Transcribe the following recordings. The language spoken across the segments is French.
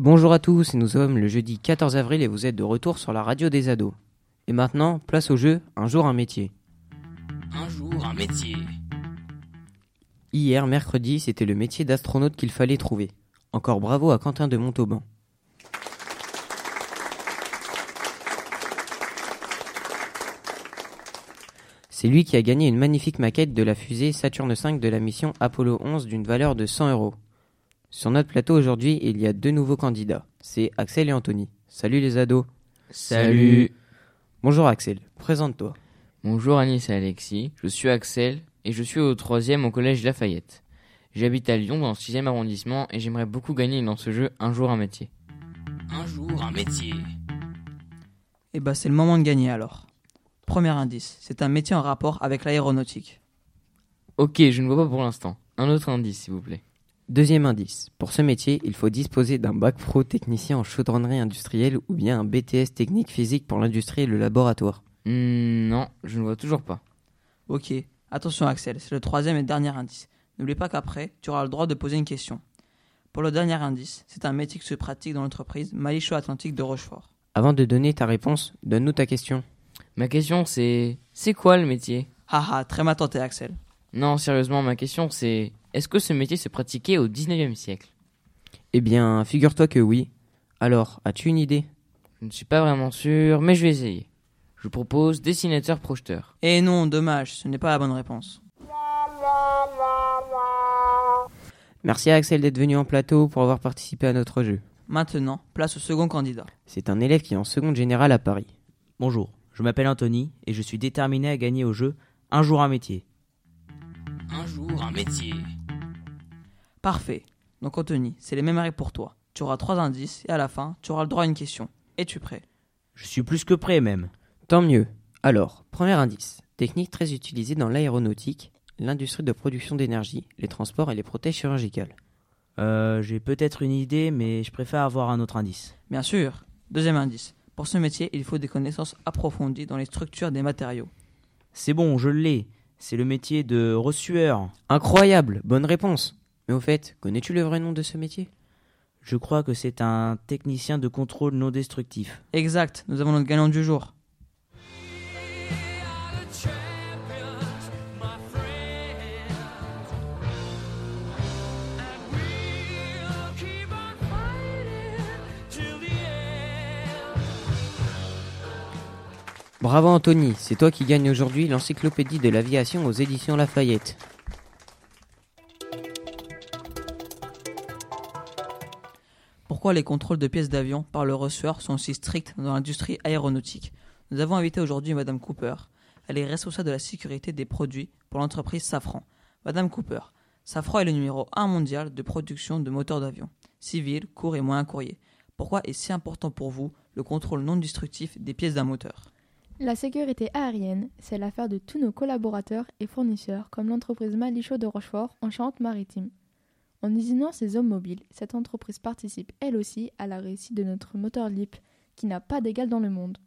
Bonjour à tous, nous sommes le jeudi 14 avril et vous êtes de retour sur la radio des ados. Et maintenant, place au jeu Un jour un métier. Un jour un métier. Hier, mercredi, c'était le métier d'astronaute qu'il fallait trouver. Encore bravo à Quentin de Montauban. C'est lui qui a gagné une magnifique maquette de la fusée Saturne V de la mission Apollo 11 d'une valeur de 100 euros. Sur notre plateau aujourd'hui, il y a deux nouveaux candidats. C'est Axel et Anthony. Salut les ados. Salut. Bonjour Axel, présente-toi. Bonjour Anis et Alexis, je suis Axel et je suis au troisième au collège Lafayette. J'habite à Lyon dans le 6 arrondissement et j'aimerais beaucoup gagner dans ce jeu un jour un métier. Un jour un métier. Eh bah c'est le moment de gagner alors. Premier indice, c'est un métier en rapport avec l'aéronautique. Ok, je ne vois pas pour l'instant. Un autre indice s'il vous plaît. Deuxième indice. Pour ce métier, il faut disposer d'un bac pro technicien en chaudronnerie industrielle ou bien un BTS technique physique pour l'industrie et le laboratoire. Hmm, non, je ne vois toujours pas. Ok, attention Axel, c'est le troisième et dernier indice. N'oublie pas qu'après, tu auras le droit de poser une question. Pour le dernier indice, c'est un métier qui se pratique dans l'entreprise Malicho Atlantique de Rochefort. Avant de donner ta réponse, donne-nous ta question. Ma question c'est c'est quoi le métier? Haha, très mal tenté Axel. Non, sérieusement, ma question c'est est-ce que ce métier se pratiquait au 19e siècle? Eh bien, figure-toi que oui. Alors, as-tu une idée? Je ne suis pas vraiment sûr, mais je vais essayer. Je propose dessinateur projeteur. Eh non, dommage, ce n'est pas la bonne réponse. Merci à Axel d'être venu en plateau pour avoir participé à notre jeu. Maintenant, place au second candidat. C'est un élève qui est en seconde générale à Paris. Bonjour, je m'appelle Anthony et je suis déterminé à gagner au jeu un jour un métier. Un jour un métier. Parfait. Donc Anthony, c'est les mêmes règles pour toi. Tu auras trois indices et à la fin, tu auras le droit à une question. Es-tu prêt? Je suis plus que prêt même. Tant mieux. Alors, premier indice. Technique très utilisée dans l'aéronautique, l'industrie de production d'énergie, les transports et les prothèses chirurgicales. Euh, j'ai peut-être une idée, mais je préfère avoir un autre indice. Bien sûr. Deuxième indice. Pour ce métier, il faut des connaissances approfondies dans les structures des matériaux. C'est bon, je l'ai. C'est le métier de reçueur. Incroyable, bonne réponse. Mais au fait, connais-tu le vrai nom de ce métier? Je crois que c'est un technicien de contrôle non destructif. Exact, nous avons notre gagnant du jour. Bravo Anthony, c'est toi qui gagnes aujourd'hui l'encyclopédie de l'aviation aux éditions Lafayette. Pourquoi les contrôles de pièces d'avion par le reçueur sont aussi stricts dans l'industrie aéronautique Nous avons invité aujourd'hui Madame Cooper. Elle est responsable de la sécurité des produits pour l'entreprise Safran. Madame Cooper, Safran est le numéro 1 mondial de production de moteurs d'avion, civils, courts et moyens courriers. Pourquoi est si important pour vous le contrôle non destructif des pièces d'un moteur? La sécurité aérienne, c'est l'affaire de tous nos collaborateurs et fournisseurs, comme l'entreprise Malichaud de Rochefort en Charente-Maritime. En usinant ses hommes mobiles, cette entreprise participe elle aussi à la réussite de notre moteur LIP, qui n'a pas d'égal dans le monde.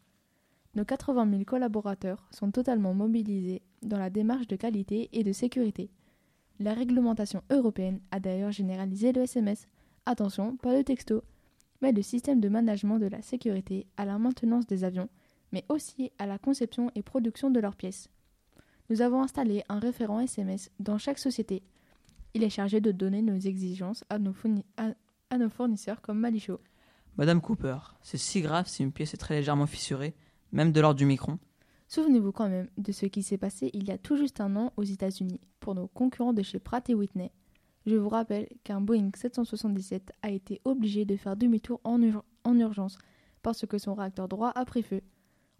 Nos 80 000 collaborateurs sont totalement mobilisés dans la démarche de qualité et de sécurité. La réglementation européenne a d'ailleurs généralisé le SMS. Attention, pas le texto, mais le système de management de la sécurité à la maintenance des avions, mais aussi à la conception et production de leurs pièces. Nous avons installé un référent SMS dans chaque société. Il est chargé de donner nos exigences à nos, fourni- à- à nos fournisseurs comme Malichaud. Madame Cooper, c'est si grave si une pièce est très légèrement fissurée, même de l'ordre du micron. Souvenez-vous quand même de ce qui s'est passé il y a tout juste un an aux États-Unis pour nos concurrents de chez Pratt et Whitney. Je vous rappelle qu'un Boeing 777 a été obligé de faire demi-tour en, ur- en urgence parce que son réacteur droit a pris feu.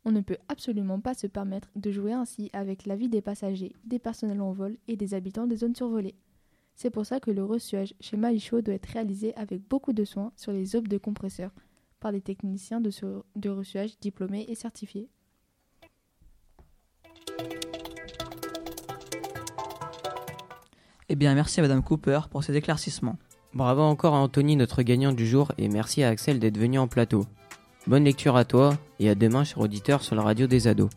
On ne peut absolument pas se permettre de jouer ainsi avec la vie des passagers, des personnels en vol et des habitants des zones survolées. C'est pour ça que le reçuage chez Malichaud doit être réalisé avec beaucoup de soin sur les aubes de compresseurs par des techniciens de, sur- de reçuage diplômés et certifiés. Eh bien, merci à Madame Cooper pour ces éclaircissements. Bravo encore à Anthony, notre gagnant du jour, et merci à Axel d'être venu en plateau. Bonne lecture à toi, et à demain, cher auditeur, sur la radio des ados.